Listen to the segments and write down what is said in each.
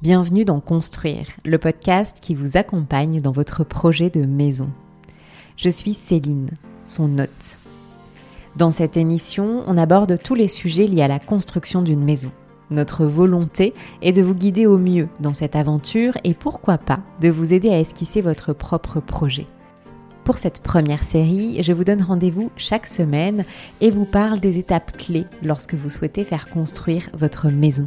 Bienvenue dans Construire, le podcast qui vous accompagne dans votre projet de maison. Je suis Céline, son hôte. Dans cette émission, on aborde tous les sujets liés à la construction d'une maison. Notre volonté est de vous guider au mieux dans cette aventure et pourquoi pas de vous aider à esquisser votre propre projet. Pour cette première série, je vous donne rendez-vous chaque semaine et vous parle des étapes clés lorsque vous souhaitez faire construire votre maison.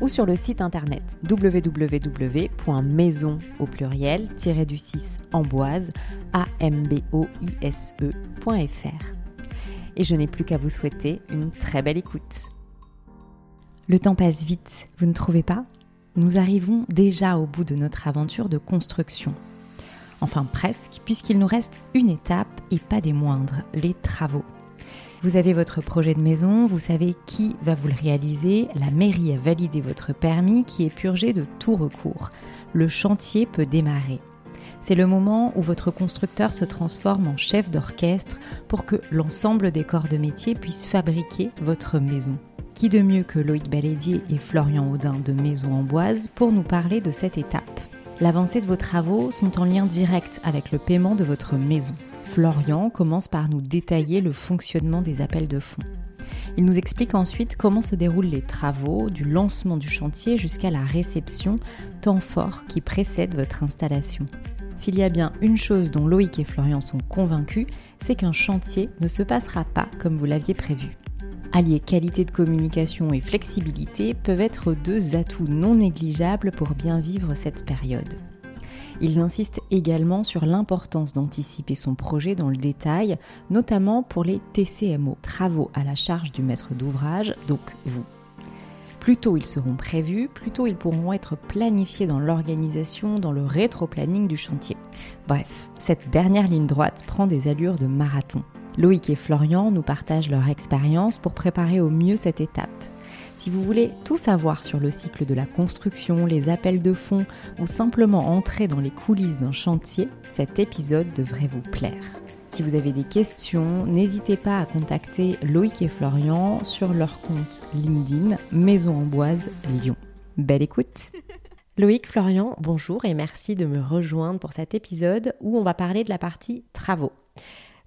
ou sur le site internet www.maison au pluriel du 6 amboise amboise.fr. Et je n'ai plus qu'à vous souhaiter une très belle écoute. Le temps passe vite, vous ne trouvez pas? Nous arrivons déjà au bout de notre aventure de construction. Enfin presque, puisqu'il nous reste une étape et pas des moindres, les travaux. Vous avez votre projet de maison, vous savez qui va vous le réaliser, la mairie a validé votre permis qui est purgé de tout recours. Le chantier peut démarrer. C'est le moment où votre constructeur se transforme en chef d'orchestre pour que l'ensemble des corps de métier puissent fabriquer votre maison. Qui de mieux que Loïc Balédier et Florian Audin de Maison Amboise pour nous parler de cette étape? L'avancée de vos travaux sont en lien direct avec le paiement de votre maison. Florian commence par nous détailler le fonctionnement des appels de fonds. Il nous explique ensuite comment se déroulent les travaux, du lancement du chantier jusqu'à la réception, temps fort qui précède votre installation. S'il y a bien une chose dont Loïc et Florian sont convaincus, c'est qu'un chantier ne se passera pas comme vous l'aviez prévu. Allier qualité de communication et flexibilité peuvent être deux atouts non négligeables pour bien vivre cette période. Ils insistent également sur l'importance d'anticiper son projet dans le détail, notamment pour les TCMO, travaux à la charge du maître d'ouvrage, donc vous. Plus tôt ils seront prévus, plus tôt ils pourront être planifiés dans l'organisation, dans le rétro-planning du chantier. Bref, cette dernière ligne droite prend des allures de marathon. Loïc et Florian nous partagent leur expérience pour préparer au mieux cette étape. Si vous voulez tout savoir sur le cycle de la construction, les appels de fonds ou simplement entrer dans les coulisses d'un chantier, cet épisode devrait vous plaire. Si vous avez des questions, n'hésitez pas à contacter Loïc et Florian sur leur compte LinkedIn Maison Amboise Lyon. Belle écoute Loïc, Florian, bonjour et merci de me rejoindre pour cet épisode où on va parler de la partie travaux.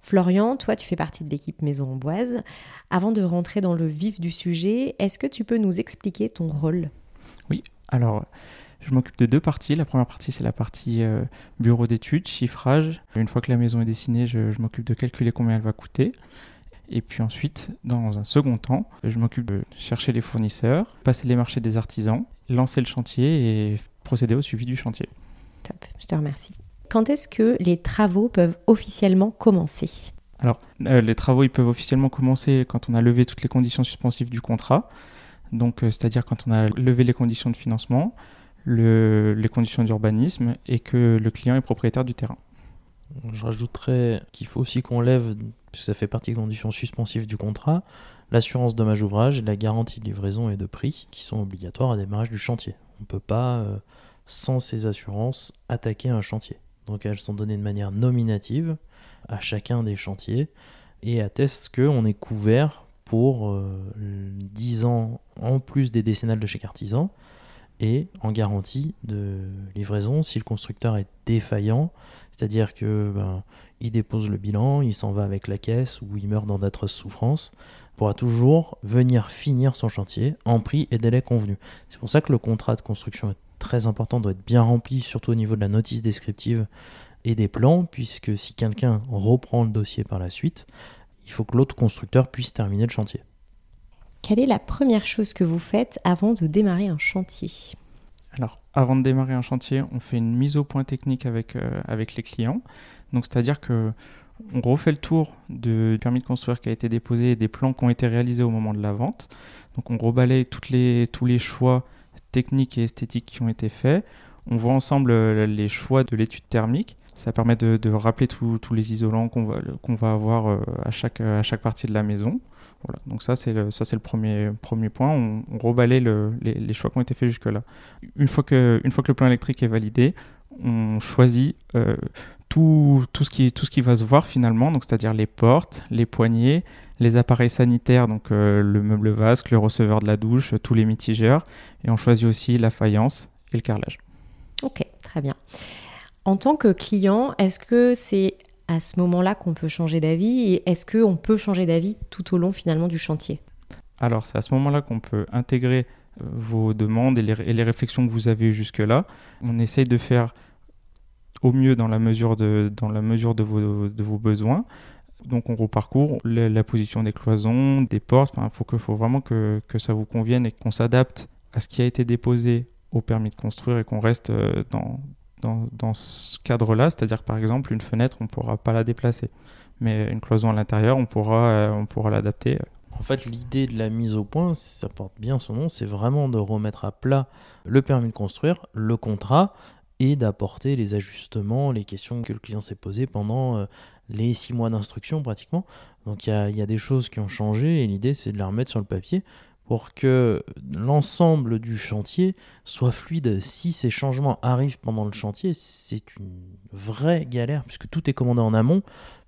Florian, toi, tu fais partie de l'équipe Maison Amboise. Avant de rentrer dans le vif du sujet, est-ce que tu peux nous expliquer ton rôle? Oui, alors je m'occupe de deux parties. La première partie, c'est la partie euh, bureau d'études, chiffrage. Une fois que la maison est dessinée, je, je m'occupe de calculer combien elle va coûter. Et puis ensuite, dans un second temps, je m'occupe de chercher les fournisseurs, passer les marchés des artisans, lancer le chantier et procéder au suivi du chantier. Top, je te remercie. Quand est-ce que les travaux peuvent officiellement commencer? Alors, euh, les travaux, ils peuvent officiellement commencer quand on a levé toutes les conditions suspensives du contrat. Donc, euh, c'est-à-dire quand on a levé les conditions de financement, le, les conditions d'urbanisme et que le client est propriétaire du terrain. Je rajouterais qu'il faut aussi qu'on lève, puisque ça fait partie des conditions suspensives du contrat, l'assurance dommage ouvrage et la garantie de livraison et de prix qui sont obligatoires à démarrage du chantier. On ne peut pas, euh, sans ces assurances, attaquer un chantier. Donc elles sont données de manière nominative à chacun des chantiers et attestent qu'on est couvert pour 10 euh, ans en plus des décennales de chez Cartisan et en garantie de livraison si le constructeur est défaillant, c'est-à-dire que ben, dépose le bilan, il s'en va avec la caisse ou il meurt dans d'atroces souffrances, pourra toujours venir finir son chantier en prix et délai convenu. C'est pour ça que le contrat de construction est très important, doit être bien rempli, surtout au niveau de la notice descriptive et des plans, puisque si quelqu'un reprend le dossier par la suite, il faut que l'autre constructeur puisse terminer le chantier. Quelle est la première chose que vous faites avant de démarrer un chantier? Alors, avant de démarrer un chantier, on fait une mise au point technique avec, euh, avec les clients. Donc, c'est-à-dire que on refait le tour du permis de construire qui a été déposé et des plans qui ont été réalisés au moment de la vente. Donc, on rebalaye toutes les, tous les choix techniques et esthétiques qui ont été faits. On voit ensemble euh, les choix de l'étude thermique. Ça permet de, rappeler tous les isolants qu'on va, va avoir euh, à, chaque, à chaque partie de la maison. Voilà. Donc ça, c'est le, le premier, premier point. On, on les, choix qui ont été faits jusque-là. Une, une fois que le plan électrique est validé, on choisit euh, tout, tout, ce qui, tout ce qui va se voir finalement, donc c'est-à-dire les portes, les poignées, les appareils sanitaires, donc euh, le meuble vasque, le receveur de la douche, tous les mitigeurs, et on choisit aussi la faïence et le carrelage. Ok, très bien. En tant que client, est-ce que c'est à ce moment-là qu'on peut changer d'avis et est-ce qu'on peut changer d'avis tout au long finalement du chantier? Alors c'est à ce moment-là qu'on peut intégrer euh, vos demandes et les, et les, réflexions que vous avez eues jusque-là. On essaye de faire au mieux dans la mesure de, dans la mesure de, vos, de vos besoins. Donc on reparcourt la, position des cloisons, des portes. Il faut, que, faut vraiment que, que ça vous convienne et qu'on s'adapte à ce qui a été déposé au permis de construire et qu'on reste euh, dans, dans, dans ce cadre-là. C'est-à-dire que par exemple, une fenêtre, on ne pourra pas la déplacer. Mais une cloison à l'intérieur, on pourra, euh, on pourra l'adapter. En fait, l'idée de la mise au point, ça porte bien son nom, c'est vraiment de remettre à plat le permis de construire, le contrat, et d'apporter les ajustements, les questions que le client s'est posées pendant euh, les six mois d'instruction pratiquement. Donc il y, a, des choses qui ont changé et l'idée c'est de les remettre sur le papier pour que l'ensemble du chantier soit fluide. Si ces changements arrivent pendant le chantier, c'est une vraie galère puisque tout est commandé en amont.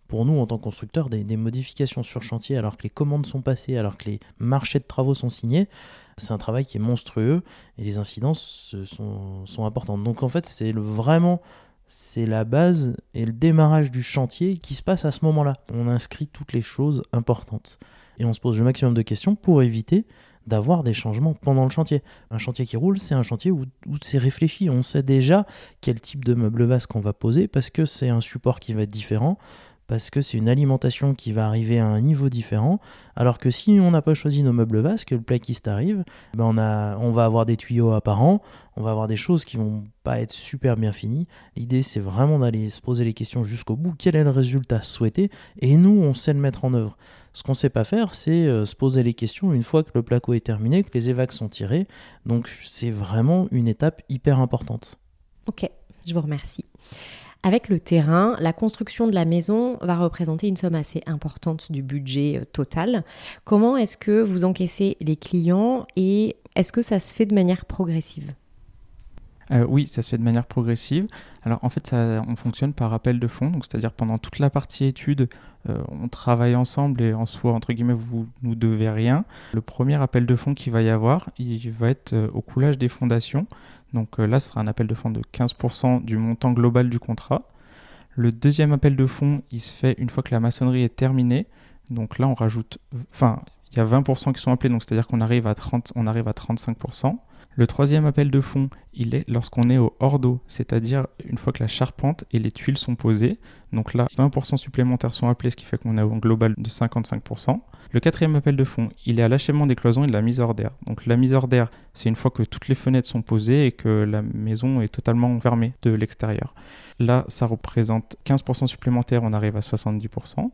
Pour nous, en tant que constructeurs, des, modifications sur chantier alors que les commandes sont passées, alors que les marchés de travaux sont signés, c'est un travail qui est monstrueux et les incidences sont, sont importantes. Donc en fait, c'est vraiment c'est la base et le démarrage du chantier qui se passe à ce moment-là. On inscrit toutes les choses importantes et on se pose le maximum de questions pour éviter d'avoir des changements pendant le chantier. Un chantier qui roule, c'est un chantier où, où c'est réfléchi. On sait déjà quel type de meuble vasque on va poser parce que c'est un support qui va être différent, parce que c'est une alimentation qui va arriver à un niveau différent, alors que si on n'a pas choisi nos meubles vasques, le plaquiste arrive, ben on, a, on va avoir des tuyaux apparents, on va avoir des choses qui vont pas être super bien finies. L'idée c'est vraiment d'aller se poser les questions jusqu'au bout, quel est le résultat souhaité, et nous on sait le mettre en œuvre. Ce qu'on ne sait pas faire, c'est euh, se poser les questions une fois que le placo est terminé, que les évacs sont tirés. Donc c'est vraiment une étape hyper importante. Ok, je vous remercie. Avec le terrain, la construction de la maison va représenter une somme assez importante du budget euh, total. Comment est-ce que vous encaissez les clients et est-ce que ça se fait de manière progressive? Euh, oui, ça se fait de manière progressive. Alors en fait, on fonctionne par appel de fonds, c'est-à-dire pendant toute la partie étude, euh, on travaille ensemble et en soi, entre guillemets, vous nous devez rien. Le premier appel de fonds qu'il va y avoir, il va être au coulage des fondations. Donc euh, là, ce sera un appel de fonds de 15% du montant global du contrat. Le deuxième appel de fonds, il se fait une fois que la maçonnerie est terminée. Donc là, on rajoute, enfin, il y a 20% qui sont appelés, donc c'est-à-dire qu'on arrive à 30, on arrive à 35%. Le troisième appel de fonds, il est lorsqu'on est au hors d'eau, c'est-à-dire une fois que la charpente et les tuiles sont posées. Donc là, 20% supplémentaires sont appelés, ce qui fait qu'on a un global de 55%. Le quatrième appel de fonds, il est à l'achèvement des cloisons et de la mise hors d'air. Donc la mise hors d'air, c'est une fois que toutes les fenêtres sont posées et que la maison est totalement fermée de l'extérieur. Là, ça représente 15% supplémentaires, on arrive à 70%.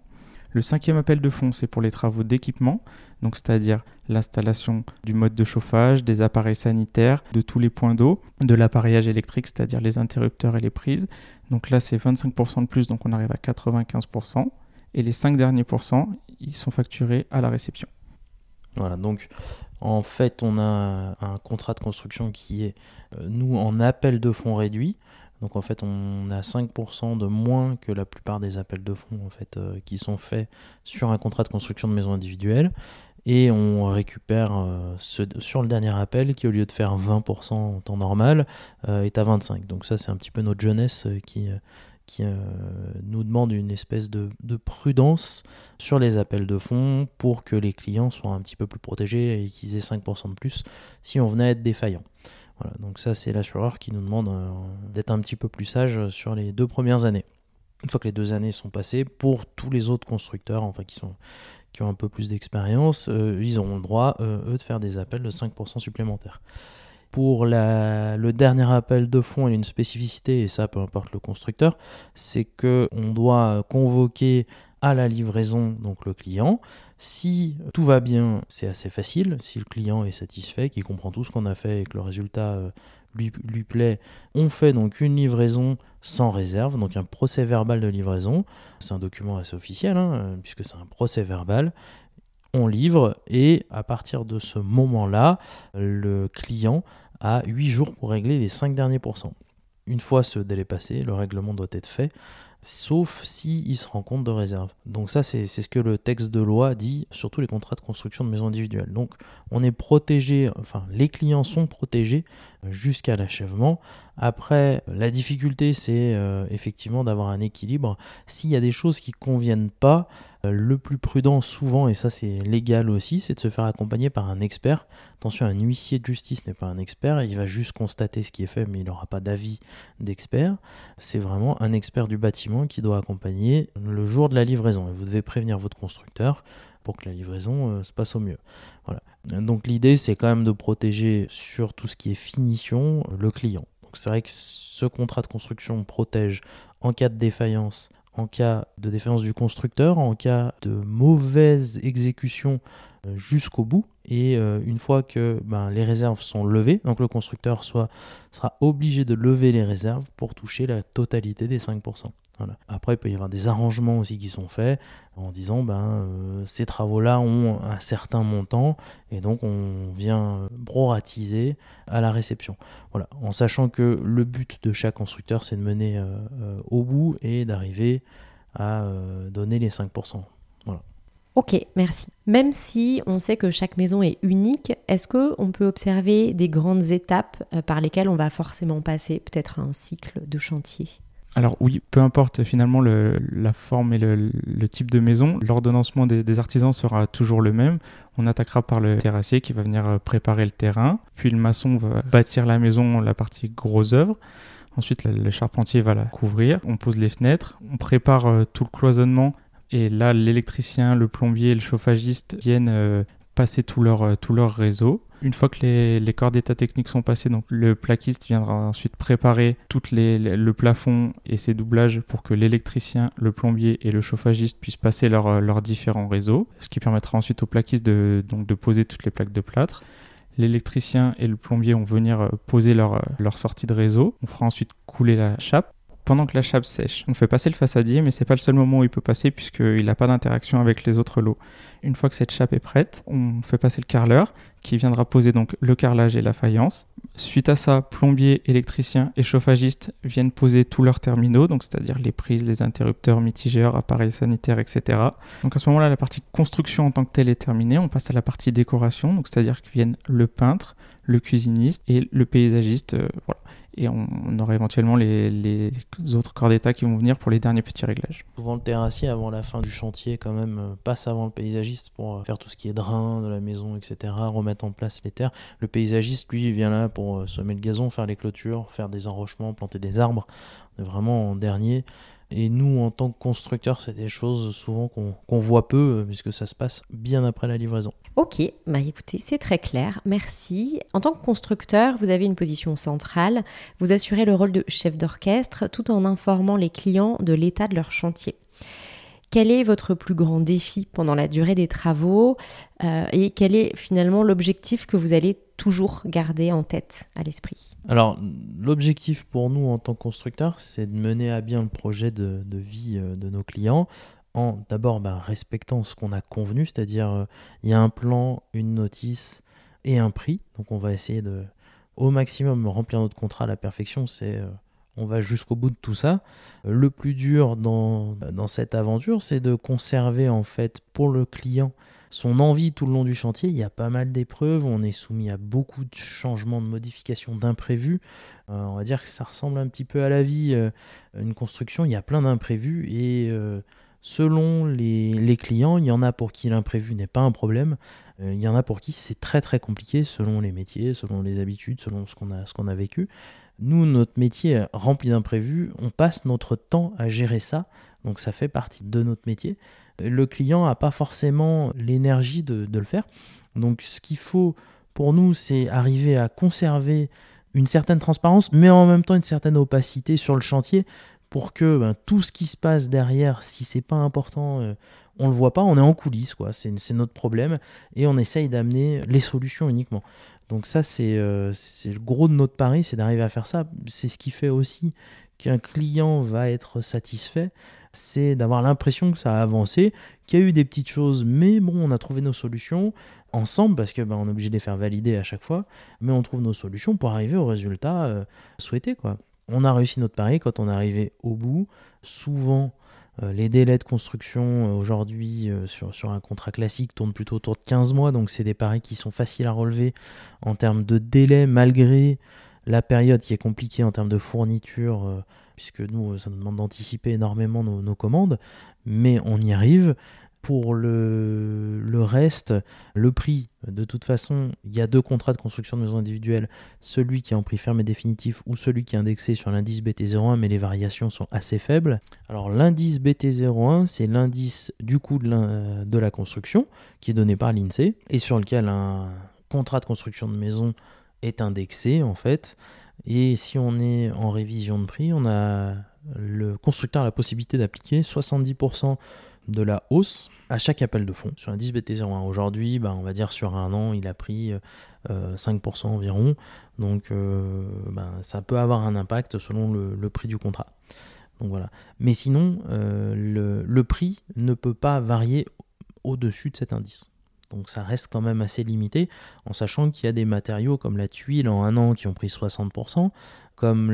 Le cinquième appel de fonds, c'est pour les travaux d'équipement, donc c'est-à-dire l'installation du mode de chauffage, des appareils sanitaires, de tous les points d'eau, de l'appareillage électrique, c'est-à-dire les interrupteurs et les prises. Donc là, c'est 25% de plus, donc on arrive à 95%. Et les 5 derniers pourcents, ils sont facturés à la réception. Voilà, donc en fait, on a un contrat de construction qui est, euh, nous, en appel de fonds réduit. Donc en fait, on a 5% de moins que la plupart des appels de fonds en fait, euh, qui sont faits sur un contrat de construction de maison individuelle. Et on récupère euh, sur le dernier appel qui, au lieu de faire 20% en temps normal, est à 25%. Donc ça, c'est un petit peu notre jeunesse qui, qui nous demande une espèce de, de, prudence sur les appels de fonds pour que les clients soient un petit peu plus protégés et qu'ils aient 5% de plus si on venait à être défaillant donc ça c'est l'assureur qui nous demande euh, d'être un petit peu plus sage sur les deux premières années. Une fois que les deux années sont passées, pour tous les autres constructeurs, enfin qui sont qui ont un peu plus d'expérience, euh, ils auront le droit, euh, eux, de faire des appels de 5% supplémentaires. Pour le dernier appel de fonds, il y a une spécificité, et ça peu importe le constructeur, c'est qu'on doit convoquer à la livraison donc le client. Si tout va bien, c'est assez facile. Si le client est satisfait, qu'il comprend tout ce qu'on a fait et que le résultat euh, lui, plaît, on fait donc une livraison sans réserve, donc un procès verbal de livraison. C'est un document assez officiel, hein, puisque c'est un procès verbal. On livre et à partir de ce moment-là, le client a 8 jours pour régler les 5 derniers pourcents. Une fois ce délai passé, le règlement doit être fait sauf s'il il se rend compte de réserve. Donc ça, c'est ce que le texte de loi dit sur tous les contrats de construction de maisons individuelles. Donc on est protégé, enfin les clients sont protégés jusqu'à l'achèvement. Après, la difficulté, c'est euh, effectivement d'avoir un équilibre. S'il y a des choses qui ne conviennent pas, le plus prudent souvent, et ça c'est légal aussi, c'est de se faire accompagner par un expert. Attention, un huissier de justice n'est pas un expert, il va juste constater ce qui est fait, mais il n'aura pas d'avis d'expert. C'est vraiment un expert du bâtiment qui doit accompagner le jour de la livraison. Vous devez prévenir votre constructeur pour que la livraison euh, se passe au mieux. Voilà. Donc l'idée c'est quand même de protéger sur tout ce qui est finition le client. C'est vrai que ce contrat de construction protège en cas de défaillance en cas de défaillance du constructeur, en cas de mauvaise exécution euh, jusqu'au bout. Et euh, une fois que ben, les réserves sont levées, donc le constructeur sera obligé de lever les réserves pour toucher la totalité des 5%. Après, il peut y avoir des arrangements aussi qui sont faits en disant ben, euh, ces travaux-là ont un certain montant et donc on vient proratiser à la réception. Voilà, en sachant que le but de chaque constructeur, c'est de mener euh, euh, au bout et d'arriver à donner les 5%. Ok, merci. Même si on sait que chaque maison est unique, est-ce qu'on peut observer des grandes étapes par lesquelles on va forcément passer peut-être un cycle de chantier? Alors oui, peu importe finalement la forme et le, type de maison, l'ordonnancement des, artisans sera toujours le même. On attaquera par le terrassier qui va venir euh, préparer le terrain, puis le maçon va bâtir la maison, la partie gros œuvre. Ensuite, le, charpentier va la couvrir, on pose les fenêtres, on prépare euh, tout le cloisonnement et là, l'électricien, le plombier, le chauffagiste viennent euh, passer tout leur, tout leur réseau. Une fois que les, corps d'état techniques sont passés, le plaquiste viendra ensuite préparer tout le plafond et ses doublages pour que l'électricien, le plombier et le chauffagiste puissent passer leurs différents réseaux, ce qui permettra ensuite au plaquiste de, donc, de poser toutes les plaques de plâtre. L'électricien et le plombier vont venir euh, poser leur, euh, leur sortie de réseau. On fera ensuite couler la chape pendant que la chape sèche. On fait passer le façadier, mais c'est pas le seul moment où il peut passer puisqu'il n'a pas d'interaction avec les autres lots. Une fois que cette chape est prête, on fait passer le carreleur qui viendra poser donc le carrelage et la faïence. Suite à ça, plombier, électricien et chauffagiste viennent poser tous leurs terminaux, donc c'est-à-dire les prises, les interrupteurs, mitigeurs, appareils sanitaires, etc. Donc à ce moment-là, la partie construction en tant que telle est terminée. On passe à la partie décoration, donc c'est-à-dire que viennent le peintre, le cuisiniste et le paysagiste. Euh, voilà et on, aura éventuellement les, autres corps d'état qui vont venir pour les derniers petits réglages. Souvent le terrassier avant la fin du chantier quand même euh, passe avant le paysagiste pour euh, faire tout ce qui est drain de la maison, etc., remettre en place les terres. Le paysagiste, lui, vient là pour semer le gazon, faire les clôtures, faire des enrochements, planter des arbres. On est vraiment en dernier. Et nous, en tant que constructeurs, c'est des choses souvent qu'on voit peu, euh, puisque ça se passe bien après la livraison. Ok, bah écoutez, c'est très clair, merci. En tant que constructeur, vous avez une position centrale, vous assurez le rôle de chef d'orchestre tout en informant les clients de l'état de leur chantier. Quel est votre plus grand défi pendant la durée des travaux euh, et quel est finalement l'objectif que vous allez toujours garder en tête, à l'esprit Alors, l'objectif pour nous en tant que constructeur, c'est de mener à bien le projet de, vie euh, de nos clients en d'abord bah, respectant ce qu'on a convenu, c'est-à-dire euh, il y a un plan, une notice et un prix. Donc on va essayer de au maximum remplir notre contrat à la perfection. C'est on va jusqu'au bout de tout ça. Le plus dur dans cette aventure, c'est de conserver en fait pour le client son envie tout le long du chantier. Il y a pas mal d'épreuves, on est soumis à beaucoup de changements, de modifications, d'imprévus. Euh, on va dire que ça ressemble un petit peu à la vie, euh, une construction, il y a plein d'imprévus et euh, selon les, clients, il y en a pour qui l'imprévu n'est pas un problème, il y en a pour qui c'est très très compliqué selon les métiers, selon les habitudes, selon ce qu'on a, ce qu'on a vécu. Nous, notre métier rempli d'imprévus, on passe notre temps à gérer ça, donc ça fait partie de notre métier. Le client n'a pas forcément l'énergie de, le faire. Donc ce qu'il faut pour nous, c'est arriver à conserver une certaine transparence, mais en même temps une certaine opacité sur le chantier pour que ben, tout ce qui se passe derrière, si c'est pas important, on euh, on le voit pas, on est en coulisses, quoi. C'est notre problème et on essaye d'amener les solutions uniquement. Donc ça, c'est le gros de notre pari, c'est d'arriver à faire ça. C'est ce qui fait aussi qu'un client va être satisfait c'est d'avoir l'impression que ça a avancé, qu'il y a eu des petites choses, mais bon, on a trouvé nos solutions ensemble parce que ben, est obligé de les faire valider à chaque fois, mais on trouve nos solutions pour arriver au résultat euh, souhaité quoi. On a réussi notre pari quand on est arrivé au bout. Souvent, euh, les délais de construction euh, aujourd'hui sur, sur, un contrat classique tournent plutôt autour de 15 mois, donc c'est des paris qui sont faciles à relever en termes de délai malgré la période qui est compliquée en termes de fourniture puisque nous, ça nous demande d'anticiper énormément nos, commandes, mais on y arrive. Pour le, reste, le prix, de toute façon, il y a deux contrats de construction de maisons individuelles, celui qui est en prix ferme et définitif ou celui qui est indexé sur l'indice BT01, mais les variations sont assez faibles. Alors l'indice BT01, c'est l'indice du coût la, de la construction qui est donné par l'INSEE et sur lequel un contrat de construction de maison est indexé en fait. Et si on est en révision de prix, on a le constructeur a la possibilité d'appliquer 70% de la hausse à chaque appel de fonds. Sur 10 BT01 aujourd'hui, bah, on va dire sur un an, il a pris 5% euh, environ. Donc euh, bah, ça peut avoir un impact selon le, prix du contrat. Donc voilà. Mais sinon, euh, le prix ne peut pas varier au-dessus de cet indice. Donc ça reste quand même assez limité, en sachant qu'il y a des matériaux comme la tuile en un an qui ont pris 60%, comme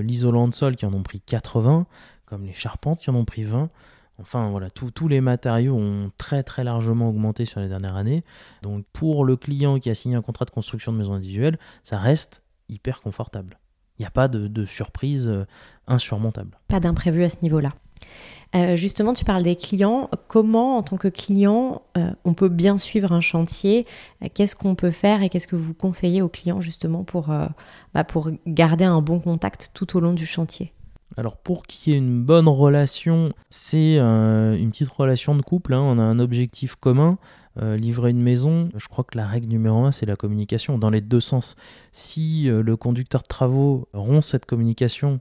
l'isolant de sol qui en ont pris 80%, comme les charpentes qui en ont pris 20%. Enfin voilà, tous les matériaux ont très très largement augmenté sur les dernières années. Donc pour le client qui a signé un contrat de construction de maison individuelle, ça reste hyper confortable. Il n'y a pas de, surprise euh, insurmontable. Pas d'imprévu à ce niveau-là. Euh, justement, tu parles des clients. Comment, en tant que client, euh, on peut bien suivre un chantier? Euh, Qu'est-ce qu'on peut faire et qu'est-ce que vous conseillez aux clients justement pour, bah, pour garder un bon contact tout au long du chantier? Alors pour qu'il y ait une bonne relation, c'est une petite relation de couple. Hein. On a un objectif commun, livrer une maison. Je crois que la règle numéro un, c'est la communication dans les deux sens. Si le conducteur de travaux rompt cette communication,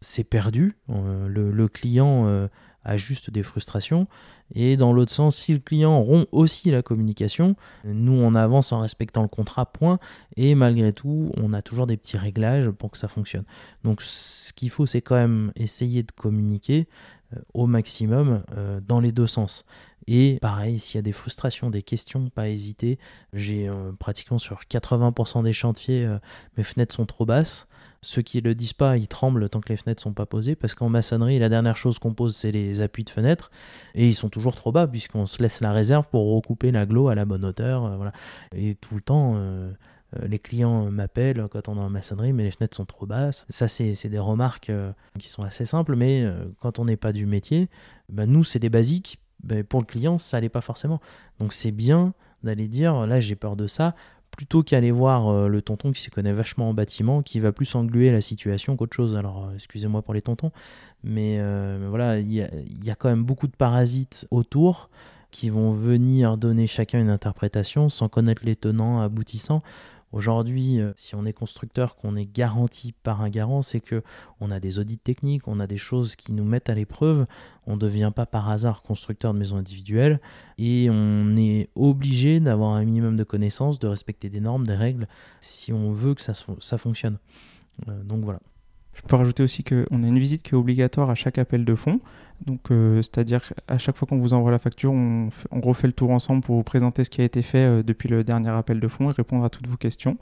c'est perdu. le, client a juste des frustrations. Et dans l'autre sens, si le client rompt aussi la communication, nous on avance en respectant le contrat, point. Et malgré tout, on a toujours des petits réglages pour que ça fonctionne. Donc ce qu'il faut, c'est quand même essayer de communiquer euh, au maximum euh, dans les deux sens. Et pareil, s'il y a des frustrations, des questions, pas hésiter. J'ai euh, pratiquement sur 80% des chantiers, mes fenêtres sont trop basses. Ceux qui le disent pas, ils tremblent tant que les fenêtres sont pas posées, parce qu'en maçonnerie, la dernière chose qu'on pose, c'est les appuis de fenêtre, et ils sont toujours trop bas, puisqu'on se laisse la réserve pour recouper l'aglo à la bonne hauteur. Euh, voilà. Et tout le temps, euh, euh, les clients m'appellent quand on est en maçonnerie, mais les fenêtres sont trop basses. Ça, c'est des remarques qui sont assez simples, mais quand on n'est pas du métier, bah, nous, c'est des basiques. Bah, pour le client, ça n'allait pas forcément. Donc c'est bien d'aller dire, là j'ai peur de ça, plutôt qu'aller voir euh, le tonton qui s'y connaît vachement en bâtiment, qui va plus engluer la situation qu'autre chose. Alors, euh, excusez-moi pour les tontons, mais, euh, voilà, il y, a, quand même beaucoup de parasites autour qui vont venir donner chacun une interprétation sans connaître les tenants aboutissants. Aujourd'hui, euh, si on est constructeur, qu'on est garanti par un garant, c'est que on a des audits techniques, on a des choses qui nous mettent à l'épreuve. On ne devient pas par hasard constructeur de maisons individuelles et on est obligé d'avoir un minimum de connaissances, de respecter des normes, des règles, si on veut que ça, ça fonctionne. Euh, donc voilà. Je peux rajouter aussi qu'on a une visite qui est obligatoire à chaque appel de fonds. Donc, euh, c'est-à-dire qu'à chaque fois qu'on vous envoie la facture, on, refait le tour ensemble pour vous présenter ce qui a été fait euh, depuis le dernier appel de fonds et répondre à toutes vos questions.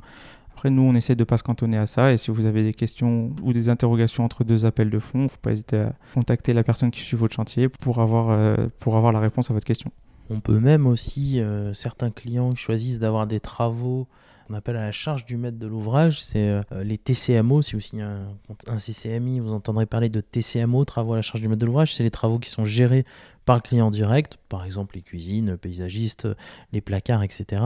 Après, nous, on essaie de ne pas se cantonner à ça. Et si vous avez des questions ou des interrogations entre deux appels de fonds, il ne faut pas hésiter à contacter la personne qui suit votre chantier pour avoir, euh, pour avoir la réponse à votre question. On peut même aussi, certains clients choisissent d'avoir des travaux qu'on appelle à la charge du maître de l'ouvrage, c'est euh, les TCMO. Si vous signez un, CCMI, vous entendrez parler de TCMO, travaux à la charge du maître de l'ouvrage. C'est les travaux qui sont gérés par le client direct, par exemple les cuisines, paysagistes, les placards, etc.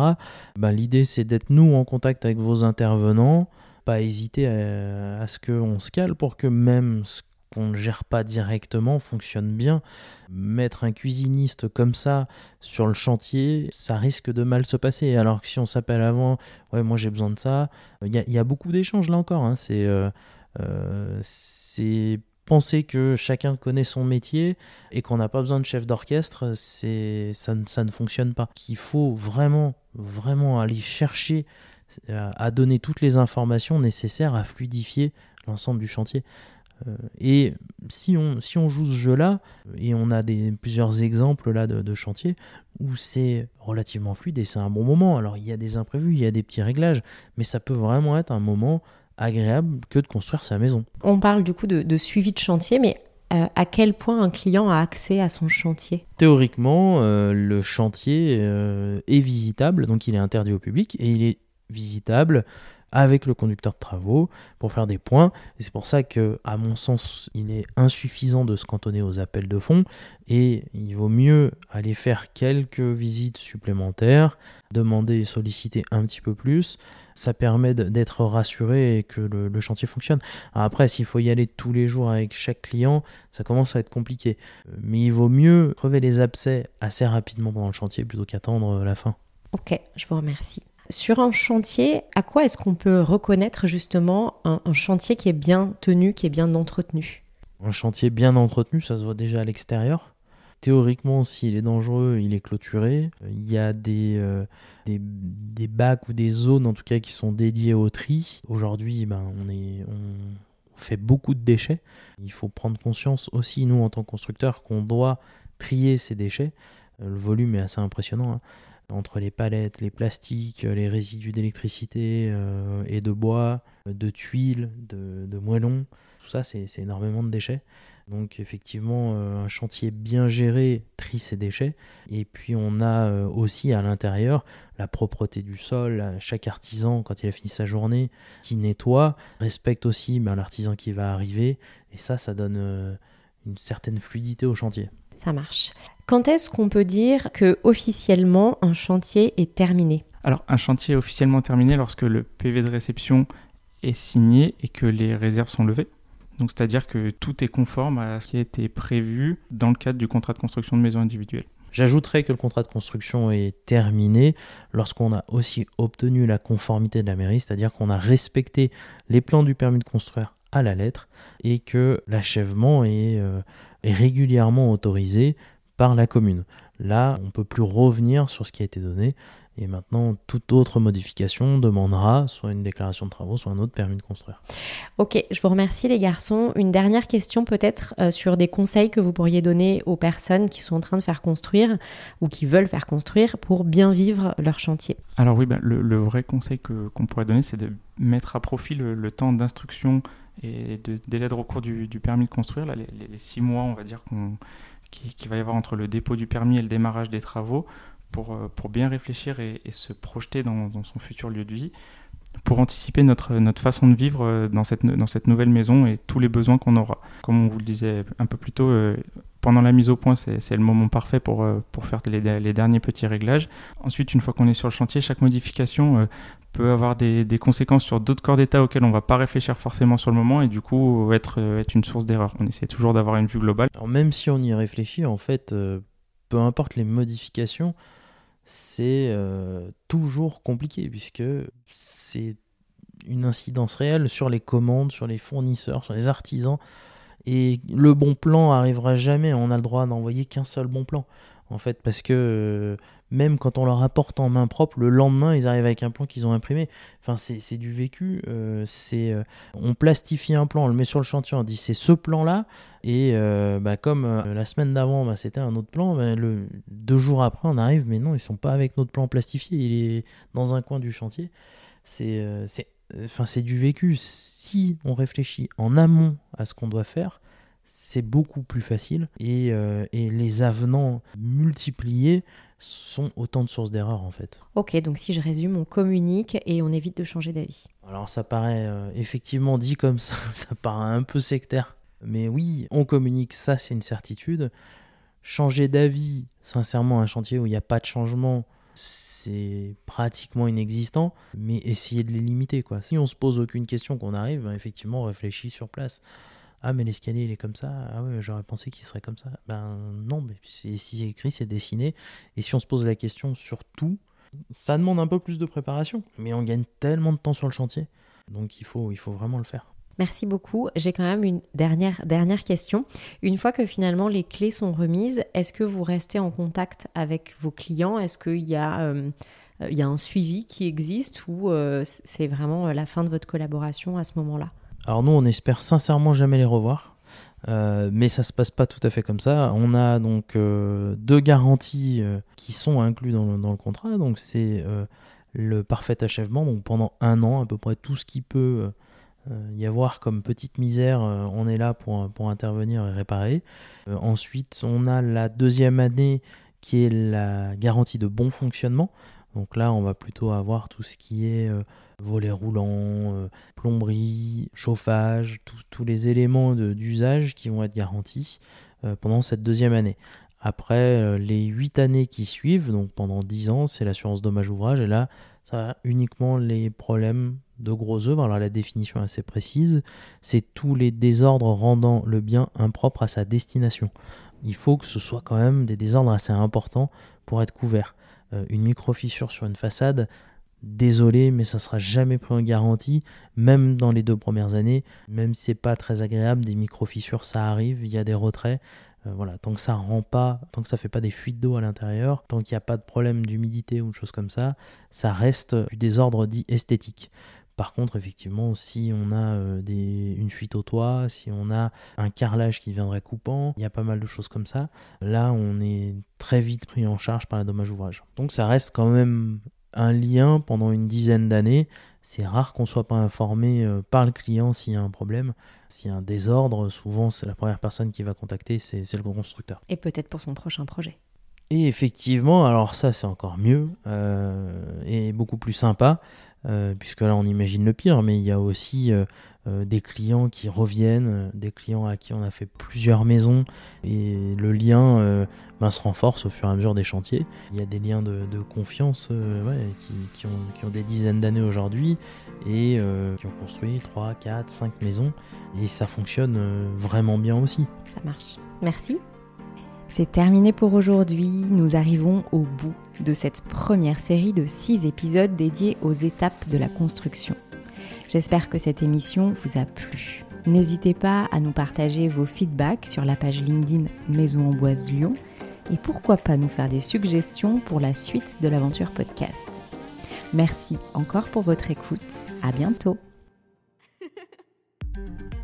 Ben, L'idée, c'est d'être nous en contact avec vos intervenants, pas hésiter à, à ce qu'on se cale pour que même ce qu'on ne gère pas directement fonctionne bien. Mettre un cuisiniste comme ça sur le chantier, ça risque de mal se passer. Alors que si on s'appelle avant, ouais, moi j'ai besoin de ça, il y, a beaucoup d'échanges là encore. Hein. Euh, euh, c'est penser que chacun connaît son métier et qu'on n'a pas besoin de chef d'orchestre, ça, ça, ne fonctionne pas. Qu'il faut vraiment, vraiment aller chercher à donner toutes les informations nécessaires à fluidifier l'ensemble du chantier. Euh, et si on, si on joue ce jeu-là, et on a des, plusieurs exemples là de, de chantiers où c'est relativement fluide et c'est un bon moment. Alors il y a des imprévus, il y a des petits réglages, mais ça peut vraiment être un moment agréable que de construire sa maison. On parle du coup de, suivi de chantier, mais euh, à quel point un client a accès à son chantier? Théoriquement, euh, le chantier est visitable, donc il est interdit au public et il est visitable avec le conducteur de travaux pour faire des points. C'est pour ça que, à mon sens, il est insuffisant de se cantonner aux appels de fonds et il vaut mieux aller faire quelques visites supplémentaires, demander et solliciter un petit peu plus. Ça permet d'être rassuré et que le, chantier fonctionne. après, s'il faut y aller tous les jours avec chaque client, ça commence à être compliqué. Mais il vaut mieux crever les abcès assez rapidement pendant le chantier plutôt qu'attendre la fin. Ok, je vous remercie. Sur un chantier, à quoi est-ce qu'on peut reconnaître justement un, chantier qui est bien tenu, qui est bien entretenu? Un chantier bien entretenu, ça se voit déjà à l'extérieur. Théoriquement, s'il est dangereux, il est clôturé. Il y a des, euh, des, bacs ou des zones, en tout cas, qui sont dédiées au tri. Aujourd'hui, ben, on, on fait beaucoup de déchets. Il faut prendre conscience aussi, nous, en tant que constructeurs, qu'on doit trier ces déchets. Euh, le volume est assez impressionnant. Hein entre les palettes, les plastiques, les résidus d'électricité euh, et de bois, de tuiles, de, moellons. Tout ça, c'est énormément de déchets. Donc effectivement, euh, un chantier bien géré trie ces déchets. Et puis on a euh, aussi à l'intérieur la propreté du sol. Chaque artisan, quand il a fini sa journée, qui nettoie, respecte aussi ben, l'artisan qui va arriver. Et ça, ça donne une certaine fluidité au chantier. Ça marche. Quand est-ce qu'on peut dire que officiellement un chantier est terminé? Alors un chantier est officiellement terminé lorsque le PV de réception est signé et que les réserves sont levées. Donc c'est-à-dire que tout est conforme à ce qui a été prévu dans le cadre du contrat de construction de maison individuelle. J'ajouterais que le contrat de construction est terminé lorsqu'on a aussi obtenu la conformité de la mairie, c'est-à-dire qu'on a respecté les plans du permis de construire à la lettre et que l'achèvement est, euh, est régulièrement autorisé par la commune. Là, on ne peut plus revenir sur ce qui a été donné. Et maintenant, toute autre modification demandera soit une déclaration de travaux, soit un autre permis de construire. Ok, je vous remercie les garçons. Une dernière question peut-être euh, sur des conseils que vous pourriez donner aux personnes qui sont en train de faire construire ou qui veulent faire construire pour bien vivre leur chantier. Alors oui, bah, le, vrai conseil qu'on pourrait donner, c'est de mettre à profit le temps d'instruction et de délai de recours du, permis de construire, là, les, six mois, on va dire, qu'il qui va y avoir entre le dépôt du permis et le démarrage des travaux, pour, euh, pour bien réfléchir et, se projeter dans, son futur lieu de vie, pour anticiper notre, notre façon de vivre euh, dans cette, dans cette nouvelle maison et tous les besoins qu'on aura. Comme on vous le disait un peu plus tôt, euh, pendant la mise au point, c'est le moment parfait pour, pour faire les, derniers petits réglages. Ensuite, une fois qu'on est sur le chantier, chaque modification peut avoir des, conséquences sur d'autres corps d'état auxquels on ne va pas réfléchir forcément sur le moment et du coup être, euh, être une source d'erreur. On essaie toujours d'avoir une vue globale. Même si on y réfléchit, en fait, euh, peu importe les modifications, c'est euh, toujours compliqué puisque c'est une incidence réelle sur les commandes, sur les fournisseurs, sur les artisans. Et le bon plan arrivera jamais. On a le droit d'envoyer qu'un seul bon plan. En fait, parce que même quand on leur apporte en main propre, le lendemain, ils arrivent avec un plan qu'ils ont imprimé. Enfin, c'est du vécu. Euh, c'est euh, on plastifie un plan, on le met sur le chantier, on dit c'est ce plan-là. Et euh, bah, comme la semaine d'avant, bah, c'était un autre plan, bah, le, deux jours après, on arrive, mais non, ils sont pas avec notre plan plastifié. Il est dans un coin du chantier. C'est enfin, du vécu. Si on réfléchit en amont à ce qu'on doit faire, c'est beaucoup plus facile. Et, et les avenants multipliés sont autant de sources d'erreurs en fait. Ok, donc si je résume, on communique et on évite de changer d'avis. Alors ça paraît euh, effectivement dit comme ça, ça paraît un peu sectaire. Mais oui, on communique, ça c'est une certitude. Changer d'avis, sincèrement, un chantier où il n'y a pas de changement, c'est pratiquement inexistant, mais essayer de les limiter. Quoi. Si on se pose aucune question qu'on arrive, ben, effectivement, on réfléchit sur place. Ah, mais l'escalier, il est comme ça. Ah j'aurais pensé qu'il serait comme ça. Ben non, mais si c'est écrit, c'est dessiné. Et si on se pose la question sur tout, ça demande un peu plus de préparation. Mais on gagne tellement de temps sur le chantier. Donc il faut vraiment le faire. Merci beaucoup. J'ai quand même une dernière, dernière question. Une fois que finalement les clés sont remises, est-ce que vous restez en contact avec vos clients? Est-ce qu'il y a euh, y a un suivi qui existe ou c'est vraiment la fin de votre collaboration à ce moment-là? Alors nous, on espère sincèrement jamais les revoir. mais ça se passe pas tout à fait comme ça. On a donc deux garanties qui sont incluses dans le, dans le contrat. Donc c'est le parfait achèvement. Donc pendant un an, à peu près tout ce qui peut euh, y avoir comme petite misère, euh, on est là pour, pour intervenir et réparer. Euh, ensuite, on a la deuxième année qui est la garantie de bon fonctionnement. Donc là, on va plutôt avoir tout ce qui est volet roulant, plomberie, chauffage, tous les éléments d'usage qui vont être garantis pendant cette deuxième année. Après les huit années qui suivent, donc pendant 10 ans, c'est l'assurance dommage ouvrage. Et là, ça a uniquement les problèmes de gros œuvres, alors la définition est assez précise, c'est tous les désordres rendant le bien impropre à sa destination. Il faut que ce soit quand même des désordres assez importants pour être couvert. Euh, une micro-fissure sur une façade, désolé, mais ça sera jamais pris en garantie, même dans les deux premières années, même si c'est pas très agréable, des micro-fissures ça arrive, il y a des retraits, euh, voilà, tant que ça rend pas, tant que ça fait pas des fuites d'eau à l'intérieur, tant qu'il n'y a pas de problème d'humidité ou de choses comme ça, ça reste du désordre dit esthétique. Par contre, effectivement, si on a euh, une fuite au toit, si on a un carrelage qui viendrait coupant, il y a pas mal de choses comme ça. Là, on est très vite pris en charge par la dommage ouvrage. Donc ça reste quand même un lien pendant une dizaine d'années. C'est rare qu'on ne soit pas informé euh, par le client s'il y a un problème. S'il y a un désordre, souvent c'est la première personne qui va contacter, c'est le constructeur. Et peut-être pour son prochain projet. Et effectivement, alors ça c'est encore mieux euh, et beaucoup plus sympa. Euh, puisque là on imagine le pire, mais il y a aussi euh, euh, des clients qui reviennent, des clients à qui on a fait plusieurs maisons, et le lien ben, se renforce au fur et à mesure des chantiers. Il y a des liens de, confiance qui, ont, des dizaines d'années aujourd'hui, et qui ont construit 3, 4, 5 maisons, et ça fonctionne vraiment bien aussi. Ça marche. Merci. C'est terminé pour aujourd'hui, nous arrivons au bout de cette première série de 6 épisodes dédiés aux étapes de la construction. J'espère que cette émission vous a plu. N'hésitez pas à nous partager vos feedbacks sur la page LinkedIn Maison en Boise Lyon et pourquoi pas nous faire des suggestions pour la suite de l'aventure podcast. Merci encore pour votre écoute. À bientôt.